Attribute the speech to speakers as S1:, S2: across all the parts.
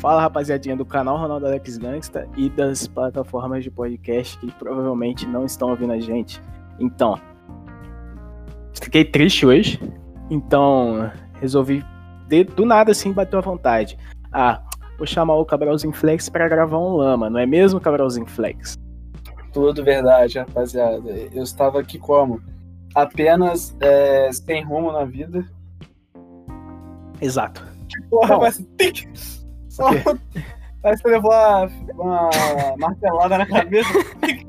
S1: Fala rapaziadinha do canal Ronaldo Alex Gangsta e das plataformas de podcast que provavelmente não estão ouvindo a gente. Então, fiquei triste hoje, então resolvi de, do nada assim bateu a vontade. Ah, vou chamar o Cabralzinho Flex para gravar um lama, não é mesmo, Cabralzinho Flex?
S2: Tudo verdade, rapaziada. Eu estava aqui como? Apenas é, sem rumo na vida.
S1: Exato.
S2: Porra, mas tem que. Só... Parece que levou uma, uma martelada na cabeça.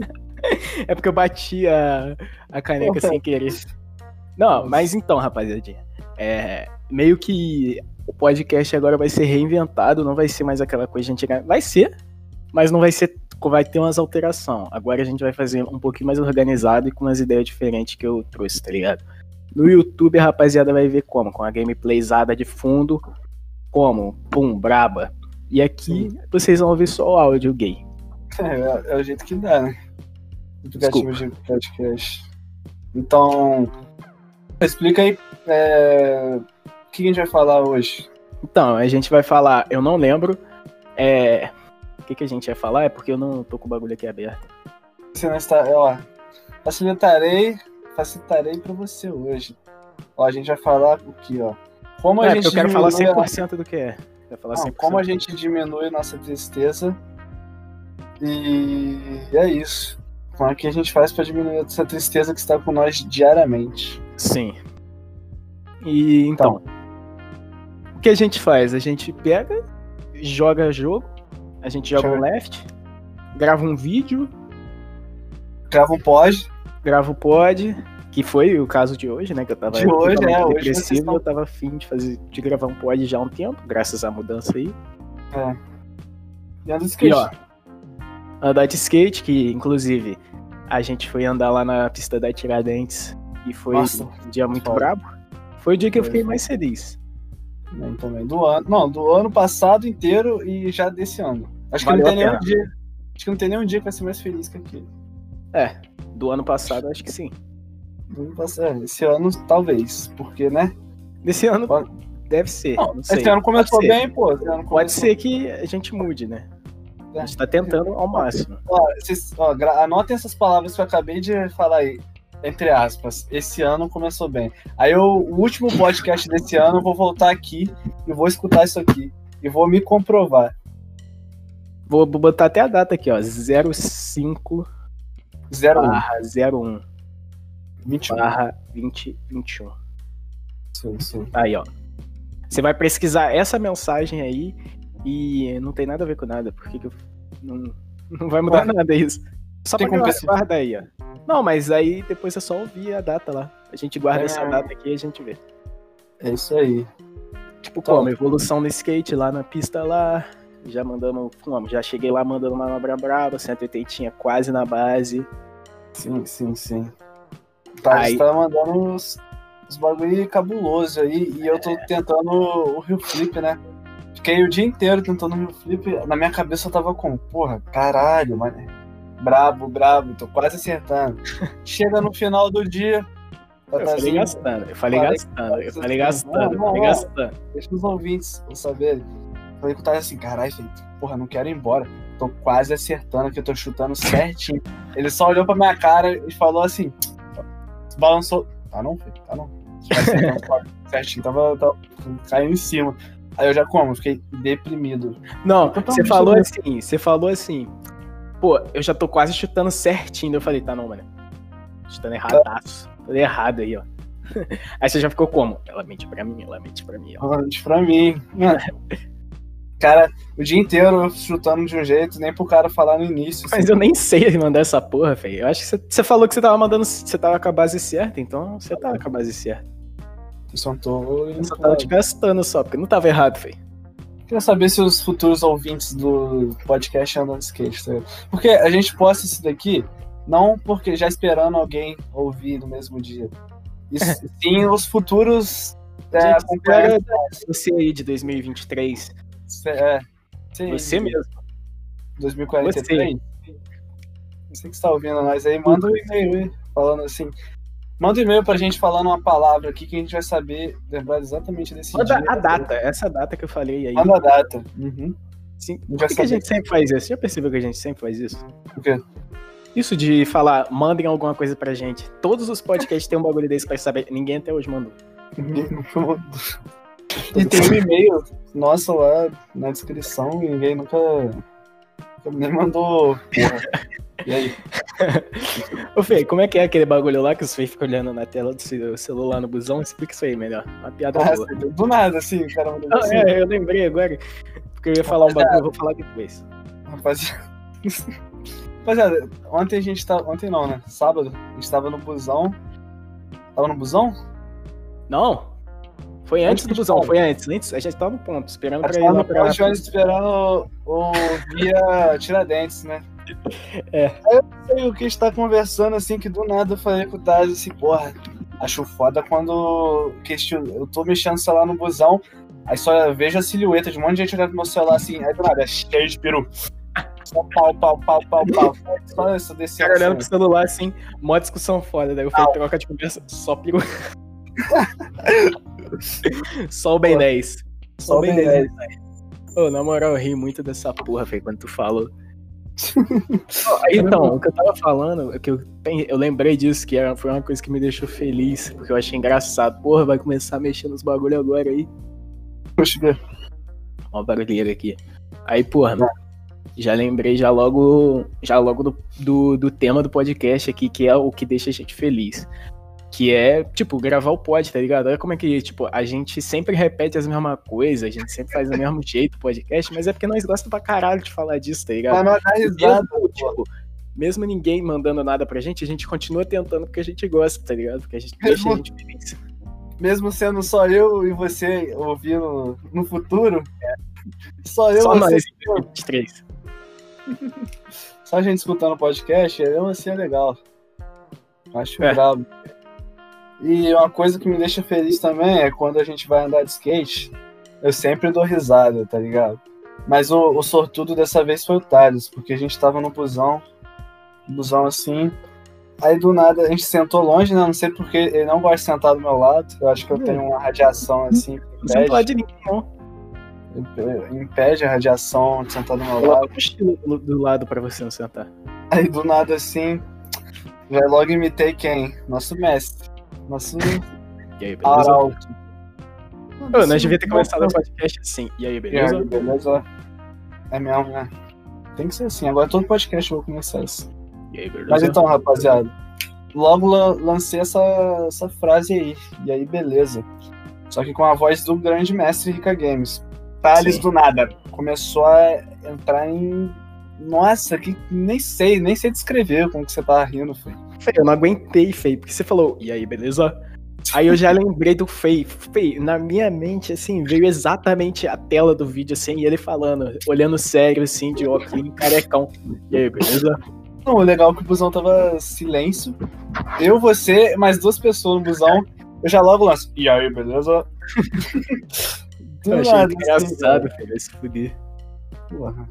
S1: é porque eu bati a, a caneca sem querer. Não, mas então, rapaziadinha. É, meio que o podcast agora vai ser reinventado, não vai ser mais aquela coisa antiga. Vai ser, mas não vai ser. Vai ter umas alterações. Agora a gente vai fazer um pouquinho mais organizado e com umas ideias diferentes que eu trouxe, tá ligado? No YouTube a rapaziada vai ver como? Com a gameplayzada de fundo, como? Pum, braba. E aqui Sim. vocês vão ouvir só o áudio gay.
S2: É, é o jeito que dá, né? Aplicativo de podcast. Então, explica aí é, o que a gente vai falar hoje.
S1: Então, a gente vai falar, eu não lembro. É, o que, que a gente vai falar? É porque eu não tô com o bagulho aqui aberto.
S2: Você não está. Ó, facilitarei, facilitarei pra você hoje. Ó, a gente vai falar o que, ó.
S1: Como a é, gente eu quero falar 100% a... do que é.
S2: Falar não, como a gente diminui nossa tristeza. E é isso. Como é que a gente faz para diminuir essa tristeza que está com nós diariamente?
S1: Sim. E então, então, o que a gente faz? A gente pega, joga jogo, a gente joga um left, grava um vídeo,
S2: grava um pod,
S1: grava um pod, que foi o caso de hoje, né? Que eu tava
S2: de hoje, é, depressivo
S1: estão... eu tava afim de fazer de gravar um pod já há um tempo, graças à mudança aí.
S2: É. E anda de skate. E, ó,
S1: andar de skate, que inclusive a gente foi andar lá na pista da Tiradentes e foi Nossa, um dia muito foda. brabo. Foi o dia que eu fiquei mais feliz.
S2: Nem também. Do ano, não, do ano passado inteiro e já desse ano. Acho Valeu que não tem nenhum dia. Acho que não tem nenhum dia que vai ser mais feliz que aquele.
S1: É, do ano passado acho que sim.
S2: É, esse ano, talvez, porque, né?
S1: Desse ano Pode... deve ser. Não, não
S2: esse ano começou bem, pô. Começou...
S1: Pode ser que a gente mude, né? A gente tá tentando ao máximo.
S2: Ó, vocês, ó, anotem essas palavras que eu acabei de falar aí. Entre aspas, esse ano começou bem. Aí eu, o último podcast desse ano, eu vou voltar aqui e vou escutar isso aqui. E vou me comprovar.
S1: Vou botar até a data aqui, ó. 05
S2: 01.
S1: 01. 21. barra 2021.
S2: Sim, sim.
S1: Aí, ó. Você vai pesquisar essa mensagem aí e não tem nada a ver com nada, porque eu... não, não vai mudar Ué, nada isso. Só tem pra guarda aí, ó. Não, mas aí depois é só ouvir a data lá. A gente guarda é... essa data aqui e a gente vê.
S2: É isso aí.
S1: Tipo, então, como? Evolução no skate lá na pista lá. Já mandamos. Já cheguei lá mandando uma manobra brava, 180 quase na base.
S2: Sim, sim, sim. Tá, aí... tá mandando uns, uns bagulho cabuloso aí e eu tô tentando o Rio Flip, né? Fiquei o dia inteiro tentando o Rio Flip. Na minha cabeça eu tava com, porra, caralho, mano. Brabo, brabo, tô quase acertando. Chega no final do dia.
S1: Eu falei gastando, eu falei, gastando, eu falei gastando, eu falei gastando.
S2: Deixa os ouvintes saberem. Falei que eu tava assim, caralho, porra, não quero ir embora. Tô quase acertando, que eu tô chutando certinho. Ele só olhou pra minha cara e falou assim: balançou. Tá não, filho? Tá não. certinho, tava, tava caindo em cima. Aí eu já como, fiquei deprimido.
S1: Não, você falou assim, você falou assim, pô, eu já tô quase chutando certinho. Eu falei, tá não, mano. Chutando erradaço. Falei errado aí, ó. Aí você já ficou como? Ela mente pra mim, ela mente pra mim.
S2: Ó. Ela mente pra mim. cara, o dia inteiro chutando de um jeito, nem pro cara falar no início.
S1: Mas assim. eu nem sei mandar essa porra, velho. Eu acho que você, falou que você tava mandando. Você tava com a base certa, então você tava com a base certa.
S2: Eu só tô.
S1: Eu só tava te gastando só, porque não tava errado, velho.
S2: Queria saber se os futuros ouvintes do podcast andam de skate, tá? Porque a gente posta isso daqui, não porque já esperando alguém ouvir no mesmo dia. Isso, sim, os futuros.
S1: É, gente, você aí de 2023
S2: é.
S1: Sim, você mesmo.
S2: 2043? Você. Você que está ouvindo nós aí, manda um e-mail falando assim. Manda um e-mail pra gente falando uma palavra aqui que a gente vai saber lembrar exatamente desse
S1: Manda dia. a data, essa data que eu falei aí.
S2: Manda a data. Uhum.
S1: Sim. Por que, que a gente sempre faz isso? Já percebeu que a gente sempre faz isso?
S2: Por quê?
S1: Isso de falar, mandem alguma coisa pra gente. Todos os podcasts têm um bagulho desse pra saber. Ninguém até hoje mandou.
S2: Ninguém mandou. E tem um e-mail nossa lá na descrição e ninguém nunca, nunca nem mandou. Porra. E aí?
S1: Ô, Fê, como é que é aquele bagulho lá que os Fê ficam olhando na tela do celular no busão? Explica isso aí melhor. Uma piada
S2: Ah,
S1: boa.
S2: do nada, assim, o cara mandou
S1: Ah,
S2: assim.
S1: é, eu lembrei agora. Porque eu ia falar um bagulho, eu vou falar depois.
S2: Rapaziada. Rapaziada, ontem a gente tava. Ontem não, né? Sábado, a gente tava no busão. Tava no busão?
S1: Não. Foi antes
S2: Onde
S1: do busão, foi antes. Antes, a gente tava no ponto, esperando
S2: A
S1: pra
S2: gente
S1: ir lá pra.
S2: de ônibus esperando o, via Tiradentes, né?
S1: É.
S2: Aí eu sei o que a gente tá conversando, assim, que do nada eu falei com o Taz assim, porra, acho foda quando eu tô mexendo no celular no busão, aí só vejo a silhueta de um monte de gente olhando pro meu celular assim, aí do nada, é cheio de peru. Só pau, pau, pau, pau, pau. Só essa
S1: O
S2: descendo.
S1: cara olhando pro
S2: assim.
S1: celular assim, mó discussão foda. Daí eu falei, troca de conversa, só piru. só o Ben
S2: Pô,
S1: 10.
S2: Só o Ben 10.
S1: Ô, na moral, eu ri muito dessa porra, Fê, quando tu falou. Então, o que eu tava falando, é que eu, eu lembrei disso, que era, foi uma coisa que me deixou feliz, porque eu achei engraçado. Porra, vai começar a mexer nos bagulho agora aí.
S2: Puxa, ver.
S1: Ó, o barulheiro aqui. Aí, porra, já lembrei já logo, já logo do, do, do tema do podcast aqui, que é o que deixa a gente feliz. Que é, tipo, gravar o pod, tá ligado? Olha como é que, tipo, a gente sempre repete as mesmas coisas, a gente sempre faz do mesmo jeito o podcast, mas é porque nós gostamos pra caralho de falar disso, tá ligado?
S2: Pra não dar risada,
S1: mesmo, tipo, mesmo ninguém mandando nada pra gente, a gente continua tentando porque a gente gosta, tá ligado? Porque a gente deixa a gente feliz.
S2: mesmo sendo só eu e você ouvindo no futuro, só eu
S1: Só
S2: você,
S1: nós, 23.
S2: só a gente escutando o podcast, mesmo assim é legal. Acho
S1: É.
S2: brabo. E uma coisa que me deixa feliz também é quando a gente vai andar de skate, eu sempre dou risada, tá ligado? Mas o, o sortudo dessa vez foi o Thales, porque a gente tava no busão, busão assim. Aí do nada a gente sentou longe, né? Não sei porque ele não gosta de sentar do meu lado. Eu acho que eu tenho uma radiação assim.
S1: Não
S2: impede.
S1: falar de ninguém, não.
S2: impede a radiação de sentar do meu
S1: Coloca
S2: lado.
S1: mochila do- do lado pra você não sentar.
S2: Aí do nada assim, já logo imitei quem? Nosso mestre. Nosso
S1: E aí, beleza?
S2: arauto.
S1: Nós devia ter começado o podcast assim. E aí,
S2: E
S1: beleza?
S2: aí, beleza? É mesmo, né? Tem que ser assim. Agora todo podcast eu vou começar assim.
S1: E aí, beleza?
S2: Mas então, rapaziada, logo lan- lancei essa, essa frase aí. E aí, beleza. Só que com a voz do grande mestre Rica Games. Thales
S1: Sim.
S2: do nada. Começou a entrar em. Nossa, que nem sei, nem sei descrever como que você tá rindo, foi.
S1: Fei, eu não aguentei, Fei, porque você falou, e aí, beleza? Aí eu já lembrei do Fei. Fei, na minha mente, assim, veio exatamente a tela do vídeo, assim, e ele falando, olhando sério, assim, de óculos, carecão. E aí, beleza?
S2: Não, o legal é que o busão tava silêncio. Eu, você, mais duas pessoas no busão. Eu já logo lanço. E aí, beleza? Do
S1: Eu achei
S2: nada, assim,
S1: engraçado, Fei, vai se fuder.
S2: porra.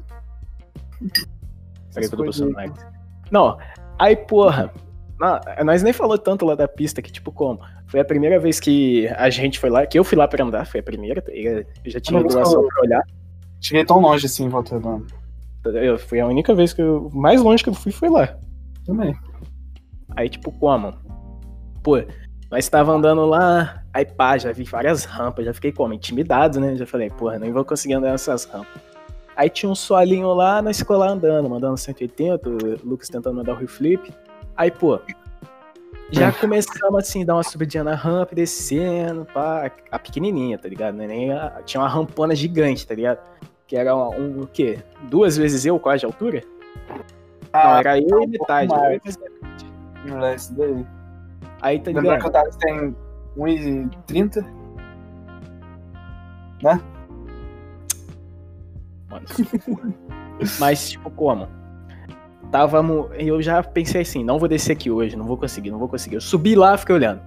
S1: Peraí
S2: aí.
S1: mais. Não, aí, porra. Não, nós nem falou tanto lá da pista que, tipo, como? Foi a primeira vez que a gente foi lá, que eu fui lá pra andar, foi a primeira, tá? Eu já tinha
S2: Não,
S1: ido lá
S2: mas
S1: só
S2: falou.
S1: pra olhar.
S2: Cheguei tão longe assim em Volta Redonda.
S1: Eu, foi a única vez que eu. Mais longe que eu fui foi lá.
S2: Também.
S1: Aí, tipo, como? Pô, nós tava andando lá, aí pá, já vi várias rampas, já fiquei como? Intimidado, né? Já falei, porra, nem vou conseguir andar nessas rampas. Aí tinha um solinho lá, nós ficou lá andando, mandando 180, o Lucas tentando mandar o Rio Flip. Aí, pô, já começamos assim, dar uma subidinha na rampa, descendo, pá, a pequenininha, tá ligado? É Nem a- tinha uma rampona gigante, tá ligado? Que era um, um, o quê? Duas vezes eu, quase de altura? Não, era eu e metade. eu.
S2: Não é isso daí.
S1: Aí, tá ligado?
S2: que o Thales tem 1,30?
S1: Mano. Mas, tipo, como? Távamos. Eu já pensei assim, não vou descer aqui hoje, não vou conseguir, não vou conseguir. Eu subi lá, fiquei olhando.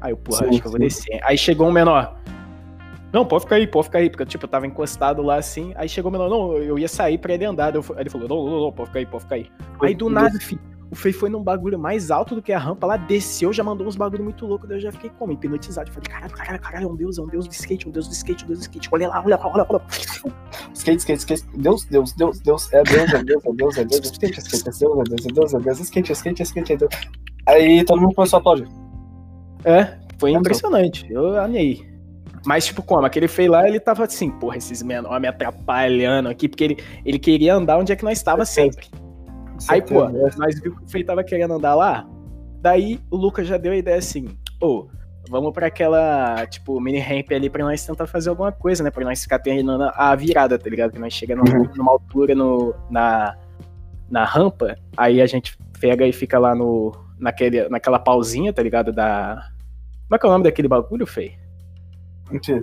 S1: Aí eu, porra,
S2: Sim,
S1: acho que eu vou descer. Aí chegou um menor. Não, pode ficar aí, pode ficar aí. Porque, tipo, eu tava encostado lá assim. Aí chegou o menor, não, eu ia sair pra ele andar. Daí eu Aí ele falou, não, não, não, pode ficar aí, pode ficar aí. Aí do nada, filho, o Fei foi num bagulho mais alto do que a rampa lá, desceu, já mandou uns bagulho muito louco, daí eu já fiquei como? Hipnotizado. Eu falei, caralho, caralho, caralho, é um deus, é um deus do skate, um deus do skate, um deus do skate. Olha lá, olha lá, olha lá, olha lá.
S2: Skate, skate, skate. Deus, Deus, Deus, Deus. É Deus, é Deus, é Deus, é Deus. Skate, skate, é Deus, é Deus, é Deus, é Deus. Skate, skate, skate, é Deus. Aí todo mundo começou a aplaudir.
S1: É, foi impressionante. Eu amei. Mas, tipo, como? Aquele Fei lá, ele tava assim, porra, esses menores me atrapalhando aqui, porque ele, ele queria andar onde é que nós estava sempre. Aí, pô, nós vimos que o Fei tava querendo andar lá. Daí o Lucas já deu a ideia assim: ô, vamos pra aquela, tipo, mini ramp ali pra nós tentar fazer alguma coisa, né? Pra nós ficar terminando a virada, tá ligado? Que nós chegamos
S2: Uhum.
S1: numa altura no, na, na rampa, aí a gente pega e fica lá no, naquele, naquela pausinha, tá ligado? Da. Como é que é o nome daquele bagulho, Fei?
S2: Mentira.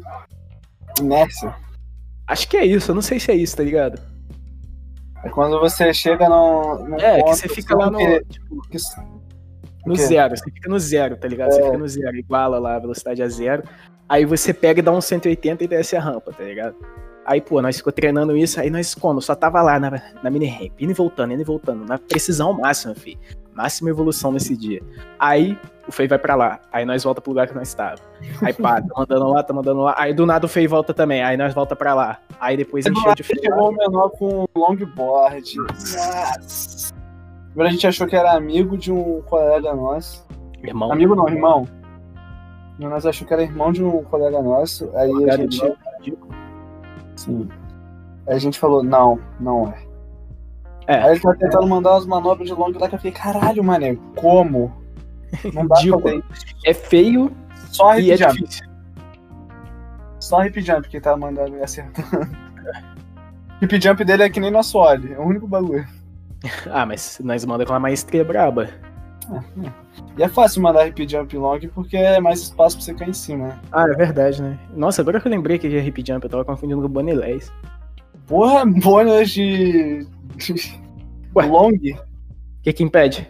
S2: Inércia.
S1: Acho que é isso, eu não sei se é isso, tá ligado?
S2: É quando você chega no.
S1: É, que
S2: ponto,
S1: você fica lá no,
S2: que-
S1: tipo,
S2: que-
S1: no zero, você fica no zero, tá ligado? Você
S2: É.
S1: fica no zero, iguala lá a velocidade a zero. Aí você pega e dá um 180 e desce a rampa, tá ligado? Aí, pô, nós ficou treinando isso, aí nós como? Só tava lá na, na mini ramp, indo e voltando, indo e voltando, na precisão máxima, fi. Máxima evolução nesse dia. Aí o Fei vai pra lá, aí nós volta pro lugar que nós estava. Aí pá, tá mandando lá, tá mandando lá. Aí do nada o Fei volta também, aí nós volta pra lá. Aí depois de freio.
S2: chegou o menor com um longboard. Nossa. Primeiro a gente achou que era amigo de um colega nosso.
S1: Irmão,
S2: Amigo não, irmão. Nós achou que era irmão de um colega nosso. Aí a gente. Sim. Aí a gente falou, não, não é.
S1: É.
S2: Aí ele tá tentando mandar umas manobras de long lá que eu fiquei, caralho, mané, como? Não dá pra
S1: Ridículo.
S2: fazer.
S1: É feio
S2: Só
S1: e
S2: hip
S1: é
S2: jump.
S1: difícil.
S2: Só hip jump que tá mandando e acertando. hip jump dele é que nem nosso óleo. É o único bagulho.
S1: Ah, mas nós manda com uma maestria braba.
S2: E é fácil mandar hip jump long porque é mais espaço pra você cair em cima, né?
S1: Ah, é verdade, né? Nossa, agora que eu lembrei que é hip jump, eu tava confundindo com o Bonilés.
S2: Porra, bônus de. de
S1: Ué.
S2: long?
S1: O que que impede?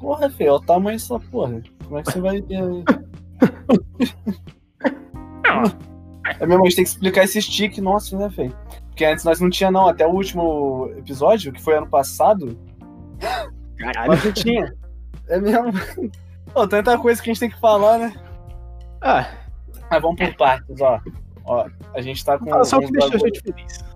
S2: Porra, feio, é o tamanho dessa porra. Como é que você vai. É mesmo, a gente tem que explicar esse stick nosso, né, feio? Porque antes nós não tinha, não. Até o último episódio, que foi ano passado,
S1: Caralho.
S2: nós não tinha. É mesmo. Pô, tanta coisa que a gente tem que falar, né?
S1: Ah,
S2: Mas vamos por partes, ó. Ó, a gente tá com.
S1: fala só o que deixou a gente feliz.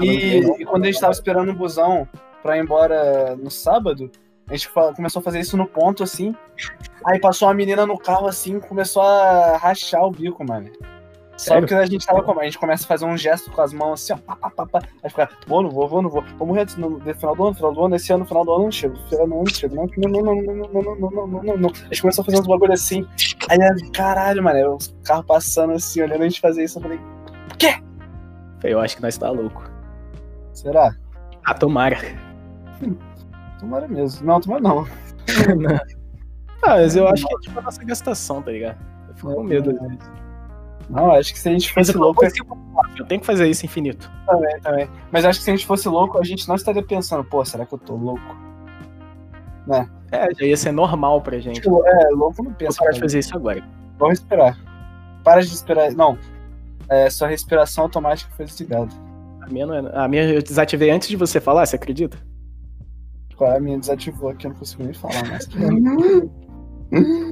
S2: E, E quando a gente tava esperando o busão pra ir embora no sábado, a gente começou a fazer isso no ponto, assim. Aí passou uma menina no carro, assim, começou a rachar o bico, mano. Só porque a gente tava como? A gente começa a fazer um gesto com as mãos assim, ó. Pá, pá, pá, pá. Aí fica, vou, não vou, vou, não vou. Vou morrer no, final do ano, final do ano, esse ano, final do ano, não chego. Final do ano, não chego. Não, não, não, não, não, não, não, não, não, não. A gente começou a fazer uns bagulho assim. Aí, caralho, mano, os carros passando assim, olhando a gente fazer isso. Eu falei,
S1: eu acho que nós tá louco.
S2: Será?
S1: Ah, tomara.
S2: Tomara mesmo. Não, tomara não.
S1: Ah, mas eu acho que é tipo a nossa gastação, tá ligado? Eu fico com medo às vezes.
S2: Não, acho que se a gente fosse
S1: eu
S2: louco,
S1: eu tenho que fazer isso infinito.
S2: também, também. Mas acho que se a gente fosse louco, a gente não estaria pensando, pô, será que eu tô louco?
S1: É, já ia ser normal pra gente.
S2: Tipo, é, louco não pensa.
S1: parar de
S2: cara.
S1: fazer isso agora.
S2: Vamos respirar. Para de respirar. Não. É, sua respiração automática foi desligada.
S1: A minha, é- a minha eu desativei antes de você falar, você acredita?
S2: Qual é? A minha desativou aqui, eu não consigo nem falar mais.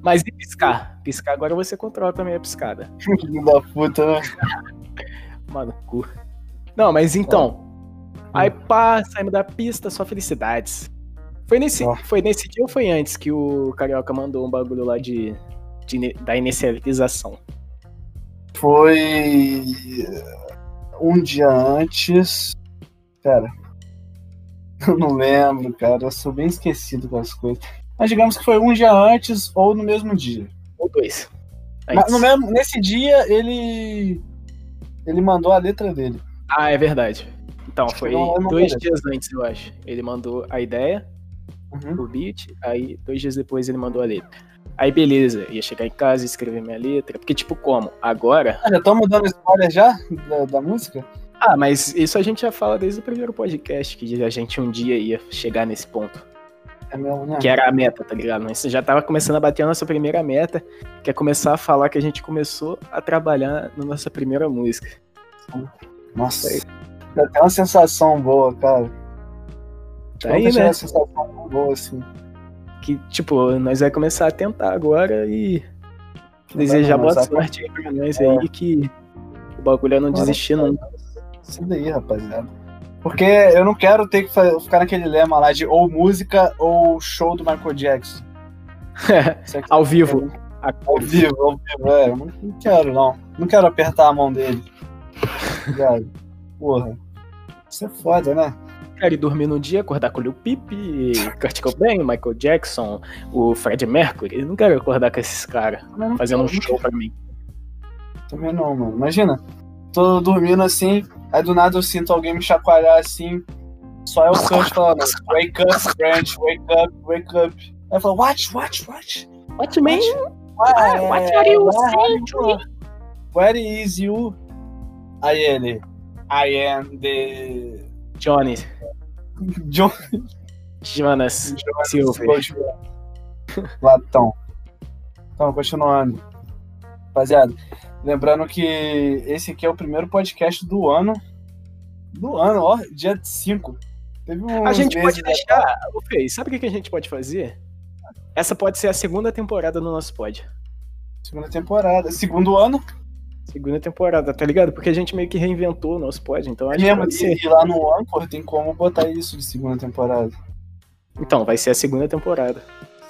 S1: Mas e piscar? Piscar agora você controla também a piscada.
S2: Filho da puta, né?
S1: Mano, cu. Não, mas então. Aí pá, saímos da pista, só felicidades. Foi nesse, foi nesse dia ou foi antes que o Carioca mandou um bagulho lá de, de da inicialização?
S2: Foi um dia antes. Pera. Eu não lembro, cara. Eu sou bem esquecido com as coisas. Mas digamos que foi um dia antes ou no mesmo dia.
S1: Ou dois?
S2: Mas no mesmo, nesse dia ele. Ele mandou a letra dele.
S1: Ah, é verdade. Então, foi
S2: Não, não
S1: dois dias antes, eu acho. Ele mandou a ideia.
S2: Uhum.
S1: o beat, aí dois dias depois ele mandou a letra. Aí beleza, ia chegar em casa e escrever minha letra. Porque, tipo, como? Agora.
S2: Ah, já estamos dando spoiler já da, da música?
S1: Ah, mas isso a gente já fala desde o primeiro podcast, que a gente um dia ia chegar nesse ponto.
S2: É mesmo, né?
S1: Que era a meta, tá ligado? Mas já tava começando a bater a nossa primeira meta, que é começar a falar que a gente começou a trabalhar na nossa primeira música.
S2: Nossa, dá até uma sensação boa, cara.
S1: Tá aí, né?
S2: uma sensação boa assim.
S1: Que, tipo, nós vai começar a tentar agora e desejar boa sorte aí pra nós aí, que o bagulho é não desistir nunca.
S2: Isso daí, rapaziada. Porque eu não quero ter que ficar naquele lema lá de ou música ou show do Michael Jackson.
S1: Ao vivo.
S2: Ao vivo, ao vivo, é. Eu não, não quero, não. Não quero apertar a mão dele. Porra. Isso é foda, né?
S1: Quero ir dormir no dia, acordar com o Lil Peep, Kurt Cobain, Michael Jackson, o Fred Mercury. Eu não quero acordar com esses caras fazendo um show pra mim.
S2: Também não, mano. Imagina, tô dormindo assim, aí do nada eu sinto alguém me chacoalhar assim. Só é o Kurt falando, wake up, Brent, wake up, wake up. Aí eu falo, watch, watch, watch.
S1: What man?
S2: Ah,
S1: what are you
S2: where
S1: saying?
S2: Where is you? Aí ele, I am the...
S1: Johnny,
S2: John...
S1: Jonas, Silver.
S2: Latão. Então, continuando. Rapaziada, lembrando que esse aqui é o primeiro podcast do ano. Do ano, ó, dia 5. Teve um
S1: A gente pode deixar. Ô, Fê, sabe o que que a gente pode fazer? Essa pode ser a segunda temporada do nosso pod.
S2: Segunda temporada. Segundo ano.
S1: Segunda temporada, tá ligado? Porque a gente meio que reinventou o nosso pod, então acho que
S2: mesmo
S1: pode ser.
S2: e, e lá no Anchor tem como botar isso de segunda temporada.
S1: Então, vai ser a segunda temporada.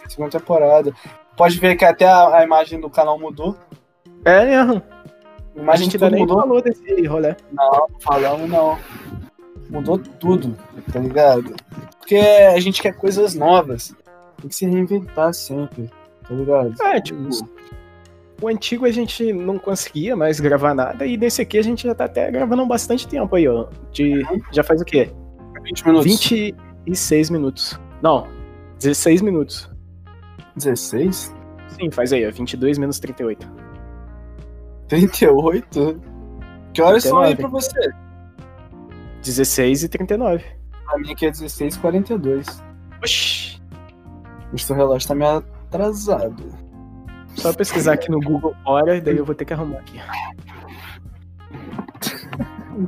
S2: Segunda temporada. Pode ver que até a, a imagem do canal mudou.
S1: É mesmo.
S2: A
S1: gente
S2: de
S1: ainda nem
S2: mudou.
S1: falou desse rolê.
S2: Não, falamos não. Mudou tudo, tá ligado? Porque a gente quer coisas novas. Tem que se reinventar sempre, tá ligado?
S1: É, tipo, o antigo a gente não conseguia mais gravar nada, e nesse aqui a gente já tá até gravando há bastante tempo aí, ó. De, já faz o quê?
S2: 20 minutos.
S1: 26 minutos. Não, 16 minutos.
S2: 16?
S1: Sim, faz aí, ó. 22 menos 38.
S2: 38? Que horas são aí
S1: 39.
S2: pra você?
S1: 16 e 39.
S2: Pra mim aqui é 16 42
S1: Oxi.
S2: O seu relógio tá meio atrasado.
S1: Só pesquisar aqui no Google hora, daí eu vou ter que arrumar aqui.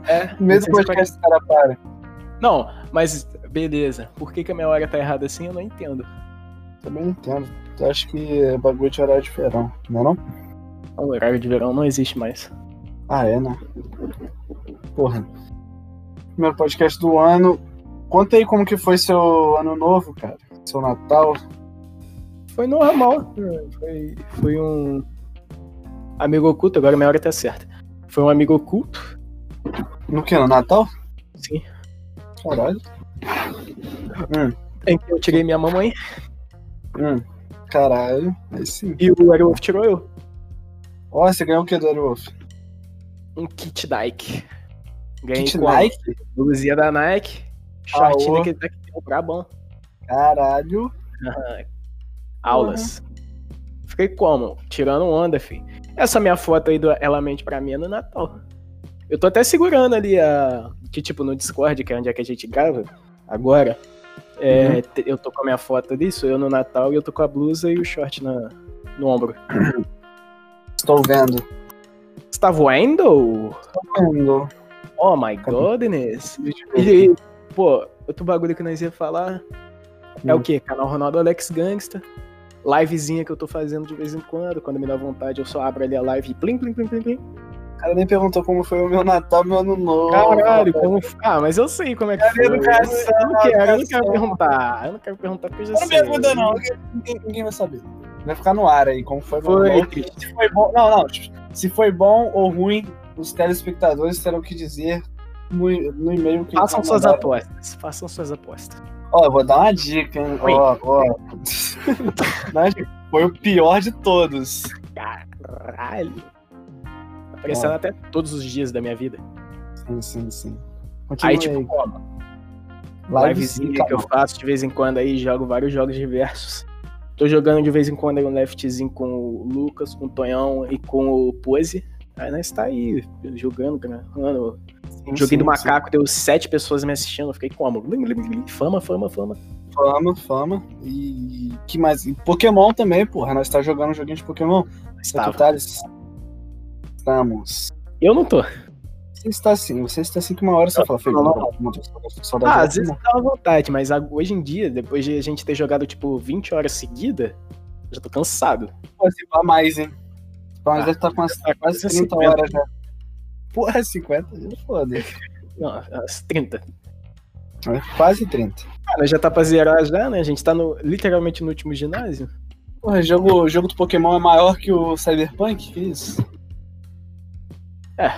S1: É,
S2: No meio do
S1: 16 e
S2: podcast o cara para.
S1: Não, mas beleza. Por que, que a minha hora tá errada assim, eu não entendo.
S2: Também não entendo. Eu acho que é bagulho de horário de verão, não é não?
S1: O horário de verão não existe mais.
S2: Ah, é, né? Porra. Primeiro podcast do ano. Conta aí como que foi seu ano novo, cara. Seu Natal.
S1: Foi normal. Foi, foi um amigo oculto, agora minha hora tá certa. Foi um amigo oculto.
S2: No que? No Natal?
S1: Sim.
S2: Caralho. Hum,
S1: Em que eu tirei minha mamãe
S2: hum. Caralho. Aí sim.
S1: e o Aerowolf tirou eu.
S2: Ó, você ganhou o que do Aerowolf?
S1: Um kit Nike. Ganhei
S2: Kit Nike?
S1: blusinha da Nike. Shortinho
S2: Aô.
S1: daquele daqui, brabão.
S2: Caralho.
S1: Aulas. Fiquei como? Tirando onda, fi. Essa minha foto aí do Ela Mente Pra mim é no Natal. Eu tô até segurando ali a. Que tipo no Discord, que é onde é que a gente grava, agora. é, te- Eu tô com a minha foto ali, sou eu no Natal e eu tô com a blusa e o short na, no ombro.
S2: Estou vendo.
S1: Você tá voando?
S2: Vendo.
S1: Oh my goodness. E, pô, outro bagulho que nós ia falar é
S2: Hum.
S1: o quê? Canal Ronaldo Alex Gangsta. Livezinha que eu tô fazendo de vez em quando. Quando me dá vontade, eu só abro ali a live e plim, plim, plim, plim, plim.
S2: O cara nem perguntou como foi o meu Natal, meu ano novo.
S1: Caralho, como. Ah, mas eu sei como é que
S2: Cadê
S1: foi. Eu
S2: educação,
S1: não, eu não quero, eu não quero perguntar. Eu não quero perguntar porque eu já
S2: Não
S1: sei.
S2: pergunta não, ninguém, ninguém vai saber. Vai ficar no ar aí, como foi, meu
S1: Foi
S2: novo. Se foi bom. Não, não. Se foi bom ou ruim, os telespectadores terão que dizer no, no e-mail que
S1: Façam suas apostas. Façam suas apostas.
S2: Ó, eu vou dar uma dica, hein?
S1: Oi.
S2: Ó, ó. Dica. Foi o pior de todos.
S1: Caralho. Tá Aparecendo até todos os dias da minha vida.
S2: Sim, sim, sim. Continua
S1: Aí, tipo, como? Livezinha que eu faço de vez em quando aí, jogo vários jogos diversos. Tô jogando de vez em quando aí um leftzinho com o Lucas, com o Tonhão e com o Pose. Aí nós tá aí jogando, gravando. Sim, Joguei do macaco, sim. deu sete pessoas me assistindo. Eu fiquei como? Fama, fama, fama.
S2: Fama, fama. E que mais? E Pokémon também, porra. Nós tá jogando um joguinho de Pokémon. Estamos.
S1: Eu não tô.
S2: Você está assim, você está assim que uma hora você eu, fala, Felipe,
S1: Ah, às vezes dá vontade, mas hoje em dia, depois de a gente ter jogado tipo 20 horas seguidas, já tô cansado.
S2: Pá mais, hein? Mas ah, deve estar tá com as, tá quase 30 50. horas já. Porra, 50? Foda.
S1: Não, as 30.
S2: É, quase 30.
S1: Cara, já tá pra zerar já, né? A gente tá no, literalmente no último ginásio.
S2: Porra, o jogo, jogo do Pokémon é maior que o Cyberpunk? Que isso?
S1: É.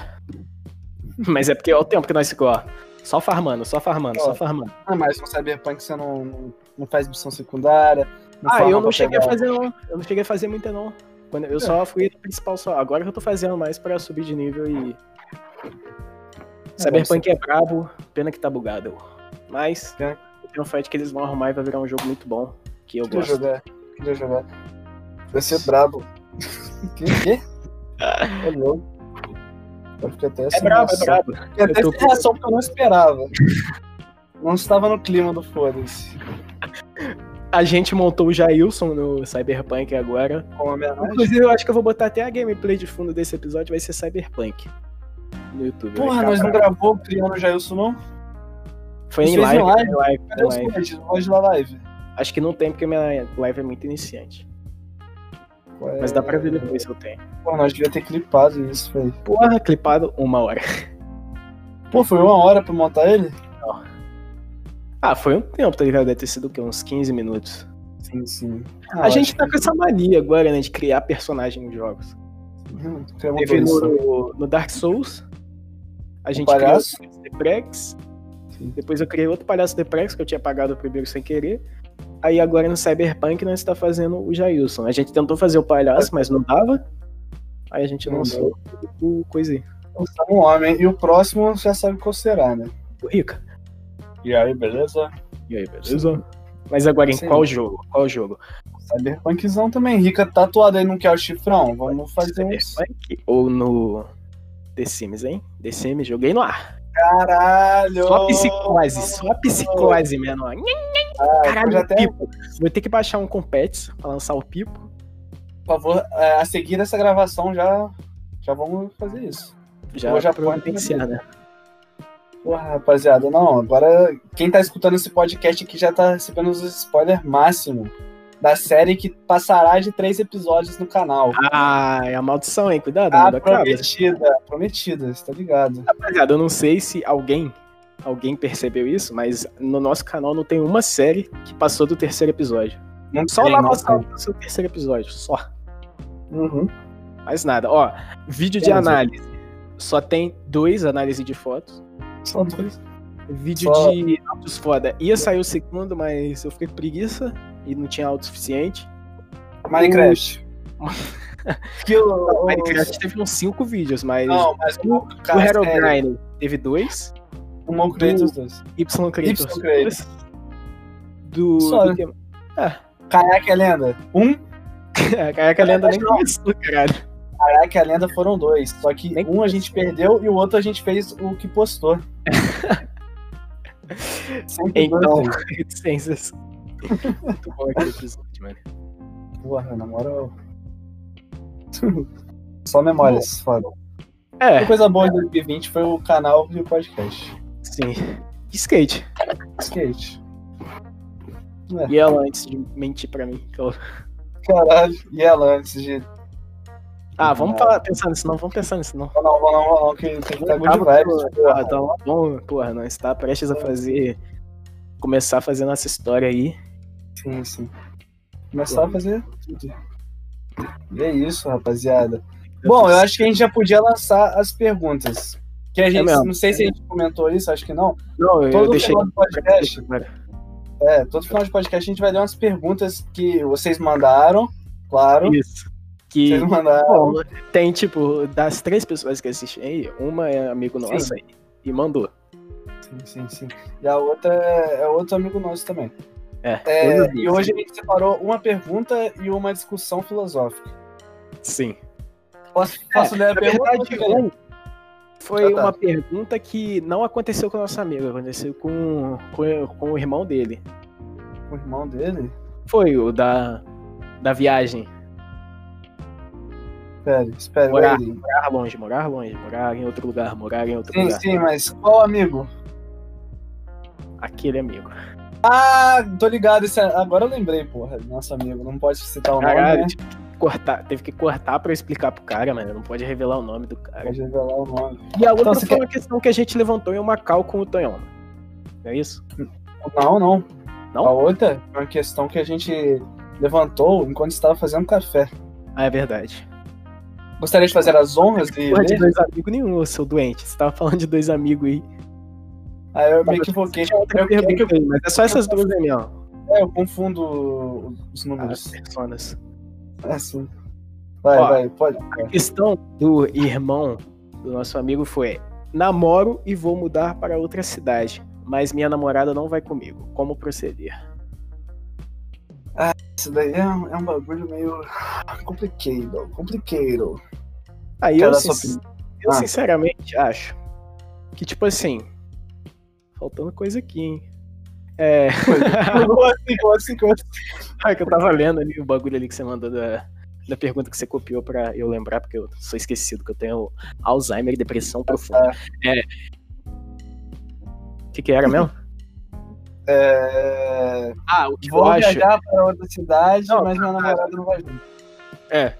S1: Mas é porque é o tempo que nós ficou, ó. Só farmando, só farmando, só farmando.
S2: Ah, mas no Cyberpunk você não, não faz missão secundária.
S1: ah, eu não cheguei pegar... a fazer, não. Eu não cheguei a fazer muita, não. Quando eu é. só fui principal só. Agora que eu tô fazendo mais pra subir de nível e. É, Cyberpunk é brabo, pena que tá bugado. Mas é. tem um fight que eles vão arrumar e vai virar um jogo muito bom. Que eu
S2: queria
S1: gosto.
S2: jogar, queria jogar. Vai ser brabo. que? que? É louco. Eu fiquei até
S1: é brabo, é brabo.
S2: Fiquei até sem reação porque eu não esperava. não estava no clima do foda-se.
S1: A gente montou o Jailson no Cyberpunk agora. Inclusive, eu acho que eu vou botar até a gameplay de fundo desse episódio, vai ser Cyberpunk. No YouTube.
S2: Porra, nós não gravou criando o Jailson, não?
S1: Foi em live, live. live.
S2: Cadê os live. da live?
S1: Acho que não tem, porque minha live é muito iniciante. Ué... Mas dá pra ver depois se eu tenho.
S2: Pô, nós devia ter clipado isso, velho.
S1: Porra, clipado uma hora.
S2: Pô, foi uma hora pra montar ele?
S1: Ah, foi um tempo, tá ligado? Deve ter sido o quê? Uns 15 minutos.
S2: Sim, sim.
S1: Ah, a gente tá com essa mania agora, né? De criar personagem em jogos. Hum, Teve no, no, Dark Souls. A gente criou o Deprex. Depois eu criei outro palhaço Deprex que eu tinha pagado o primeiro sem querer. Aí agora no Cyberpunk nós está fazendo o Jailson. A gente tentou fazer o palhaço, mas não dava. Aí a gente lançou o coisinho.
S2: Um homem. E o próximo já sabe qual será, né?
S1: O Rica.
S2: E aí, beleza?
S1: E aí, beleza? Mas agora em Sim. qual jogo? Qual jogo?
S2: Cyberpunkzão também. Rica tatuado aí não quer o chifrão? Vamos fazer
S1: Cyberpunk uns... ou no The Sims, hein? The Sims, joguei no ar.
S2: Caralho!
S1: Só psicose, só psicose, menor. Ah, Caralho, até... Pipo. Vou ter que baixar um Compets pra lançar o Pipo.
S2: Por favor, é, a seguir dessa gravação já, já vamos fazer isso.
S1: Já, já providenciar, né?
S2: Porra, rapaziada, não, agora quem tá escutando esse podcast aqui já tá recebendo os spoilers máximo da série que passará de três episódios no canal.
S1: Ah, é a maldição, hein? Cuidado,
S2: ah, prometida, prometida, você tá ligado.
S1: Rapaziada, eu não sei se alguém alguém percebeu isso, mas no nosso canal não tem uma série que passou do terceiro episódio. Não só tem, lá passou do terceiro episódio, só.
S2: Uhum.
S1: Mais nada. Ó, vídeo de análise. Só tem dois análises de fotos.
S2: Só dois.
S1: Vídeo só... de autos foda. Ia sair o segundo, mas eu fiquei preguiça e não tinha auto suficiente.
S2: Minecraft.
S1: que o, Minecraft teve uns cinco vídeos, mas.
S2: Não, mas
S1: o, o Herobrine teve dois.
S2: O Mon Kratos dois.
S1: Y Kratos.
S2: Y Kratos.
S1: Do. Só. do
S2: ah. É lenda. Um.
S1: Kayak é lenda nem começou, caralho.
S2: Kayak é lenda foram dois. Só que nem um a gente perdeu e o outro a gente fez o que postou.
S1: então, reticências. Muito bom aquele episódio, mano.
S2: Porra, na moral. Só memórias, foda.
S1: É.
S2: A coisa boa de 2020 foi o canal e o podcast.
S1: Sim. Skate.
S2: Skate.
S1: É. E ela antes de mentir pra mim.
S2: Caralho, e ela antes de.
S1: Ah, vamos falar, pensar nisso não, vamos pensar nisso não.
S2: Não, não, não, não, que tem que estar good vibes.
S1: Porra, tá bom, porra, nós está prestes a fazer. Começar a fazer nossa história aí.
S2: Sim, sim. Começar a fazer tudo. E é isso, rapaziada. Bom, eu acho que a gente já podia lançar as perguntas. Que a é gente, é não sei se a gente comentou isso, acho que não.
S1: Não, eu
S2: todo
S1: deixei.
S2: Final do podcast, é, todo final de podcast a gente vai ler umas perguntas que vocês mandaram, claro.
S1: Isso. Que vocês mandaram. Bom, tem, tipo, das três pessoas que assistem aí, uma é amigo nossa e mandou.
S2: Sim, sim, sim. E a outra é, é outro amigo nosso também.
S1: É.
S2: É,
S1: coisa
S2: e
S1: disso.
S2: hoje a gente separou uma pergunta e uma discussão filosófica.
S1: Sim.
S2: Posso, posso ler a pergunta?
S1: verdade,
S2: ou você quer?
S1: foi
S2: Ah, tá.
S1: uma pergunta que não aconteceu com o nosso amigo, aconteceu com, com, com o irmão dele.
S2: O irmão dele?
S1: Foi o da, da viagem.
S2: Espera, espera.
S1: Morar. Morar longe, morar longe, morar em outro lugar, morar em outro
S2: Sim,
S1: lugar.
S2: sim, mas qual amigo?
S1: Aquele amigo.
S2: Ah, tô ligado. Esse é- Agora eu lembrei, porra. Nosso amigo. Não pode citar o
S1: Caralho,
S2: nome, né?
S1: tive que cortar, teve que cortar pra eu explicar pro cara, mano. Não pode revelar o nome do cara.
S2: Pode revelar o nome.
S1: E a outra
S2: Então,
S1: foi
S2: quer-
S1: uma questão que a gente levantou em Macau com o Tonhão. É isso?
S2: Não, não.
S1: Não?
S2: A outra é uma questão que a gente levantou enquanto estava fazendo café.
S1: Ah, é verdade.
S2: Gostaria de fazer as honras e
S1: Porra de
S2: ler?
S1: dois amigos nenhum, seu doente. Você tava falando de dois amigos aí.
S2: Aí eu me equivoquei. Eu, é que
S1: pergunta aí, mas é só essas duas aí, ó.
S2: é, eu confundo os
S1: As
S2: números.
S1: personas.
S2: É assim. Vai,
S1: Ó,
S2: vai, pode.
S1: A questão do irmão do nosso amigo foi: namoro e vou mudar para outra cidade, mas minha namorada não vai comigo. Como proceder?
S2: Isso daí é um, é um bagulho meio complicado. Complicado.
S1: Aí
S2: Quero
S1: eu, sin- eu
S2: Ah.
S1: sinceramente acho que, tipo assim, faltando coisa aqui, hein? É.
S2: Como assim, como assim, como assim?
S1: Ah, que eu tava lendo ali o bagulho ali que você mandou da, da pergunta que você copiou pra eu lembrar, porque eu sou esquecido, que eu tenho Alzheimer e depressão profunda. É. O que, que era mesmo?
S2: É...
S1: Ah, o que
S2: Vou
S1: eu acho.
S2: viajar para outra cidade,
S1: Não,
S2: mas minha namorada não vai junto.
S1: É.